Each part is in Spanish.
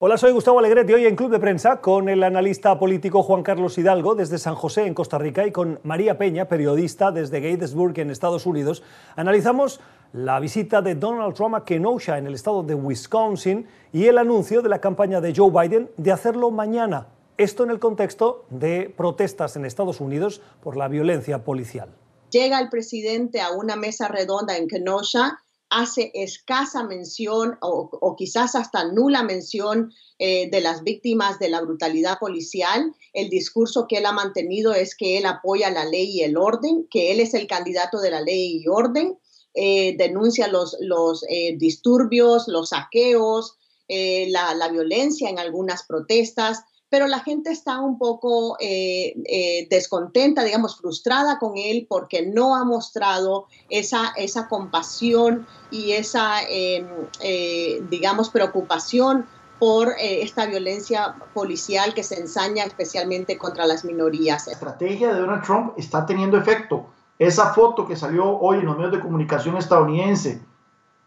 Hola, soy Gustavo Alegretti, hoy en Club de Prensa con el analista político Juan Carlos Hidalgo desde San José, en Costa Rica, y con María Peña, periodista desde Gatesburg, en Estados Unidos. Analizamos la visita de Donald Trump a Kenosha, en el estado de Wisconsin, y el anuncio de la campaña de Joe Biden de hacerlo mañana. Esto en el contexto de protestas en Estados Unidos por la violencia policial. Llega el presidente a una mesa redonda en Kenosha hace escasa mención o, quizás hasta nula mención eh, de las víctimas de la brutalidad policial. El discurso que él ha mantenido es que él apoya la ley y el orden, que él es el candidato de la ley y orden, eh, denuncia los, los eh, disturbios, los saqueos, la, la violencia en algunas protestas pero la gente está un poco eh, eh, descontenta, digamos, frustrada con él porque no ha mostrado esa, esa compasión y esa, em, eh, digamos, preocupación por esta violencia policial que se ensaña especialmente contra las minorías. La estrategia de Donald Trump está teniendo efecto. Esa foto que salió hoy en los medios de comunicación estadounidense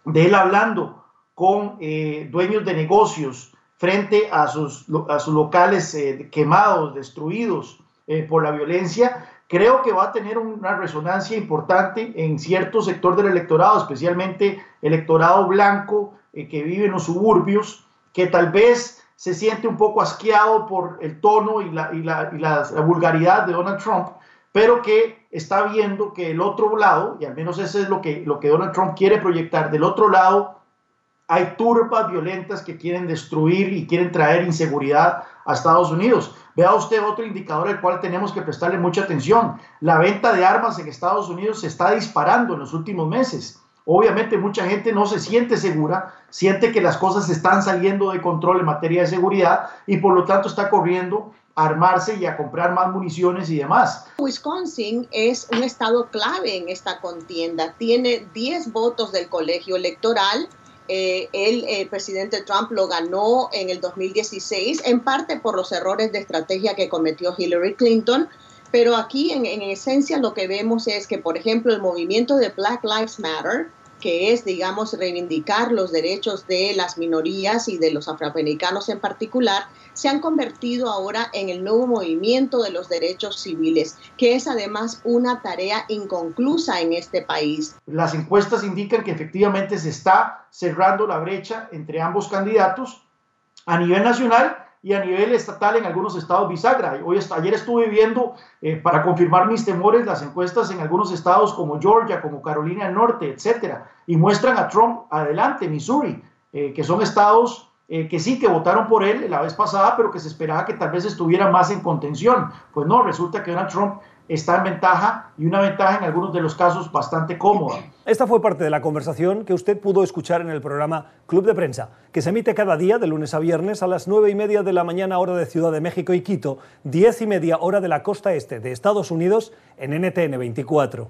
de él hablando con dueños de negocios, frente a sus, a sus locales eh, quemados, destruidos eh, por la violencia, creo que va a tener una resonancia importante en cierto sector del electorado, especialmente electorado blanco eh, que vive en los suburbios, que tal vez se siente un poco asqueado por el tono y la, y la, y la vulgaridad de Donald Trump, pero que está viendo que el otro lado, y al menos eso es lo que, lo que Donald Trump quiere proyectar, del otro lado hay turbas violentas que quieren destruir y quieren traer inseguridad a Estados Unidos. Vea usted otro indicador al cual tenemos que prestarle mucha atención. La venta de armas en Estados Unidos se está disparando en los últimos meses. Obviamente mucha gente no se siente segura, siente que las cosas están saliendo de control en materia de seguridad y por lo tanto está corriendo a armarse y a comprar más municiones y demás. Wisconsin es un estado clave en esta contienda. Tiene 10 votos del colegio electoral eh, el eh, presidente Trump lo ganó en el 2016, en parte por los errores de estrategia que cometió Hillary Clinton, pero aquí en, en esencia lo que vemos es que, por ejemplo, el movimiento de Black Lives Matter, que es, digamos, reivindicar los derechos de las minorías y de los afroamericanos en particular, se han convertido ahora en el nuevo movimiento de los derechos civiles, que es además una tarea inconclusa en este país. Las encuestas indican que efectivamente se está cerrando la brecha entre ambos candidatos a nivel nacional y a nivel estatal en algunos estados bisagra. Hoy, ayer estuve viendo, eh, para confirmar mis temores, las encuestas en algunos estados como Georgia, como Carolina del Norte, etcétera, y muestran a Trump adelante, Missouri, eh, que son estados eh, que sí, que votaron por él la vez pasada, pero que se esperaba que tal vez estuviera más en contención. Pues no, resulta que Donald Trump está en ventaja y una ventaja en algunos de los casos bastante cómoda. Esta fue parte de la conversación que usted pudo escuchar en el programa Club de Prensa, que se emite cada día de lunes a viernes a las nueve y media de la mañana hora de Ciudad de México y Quito, diez y media hora de la costa este de Estados Unidos en NTN 24.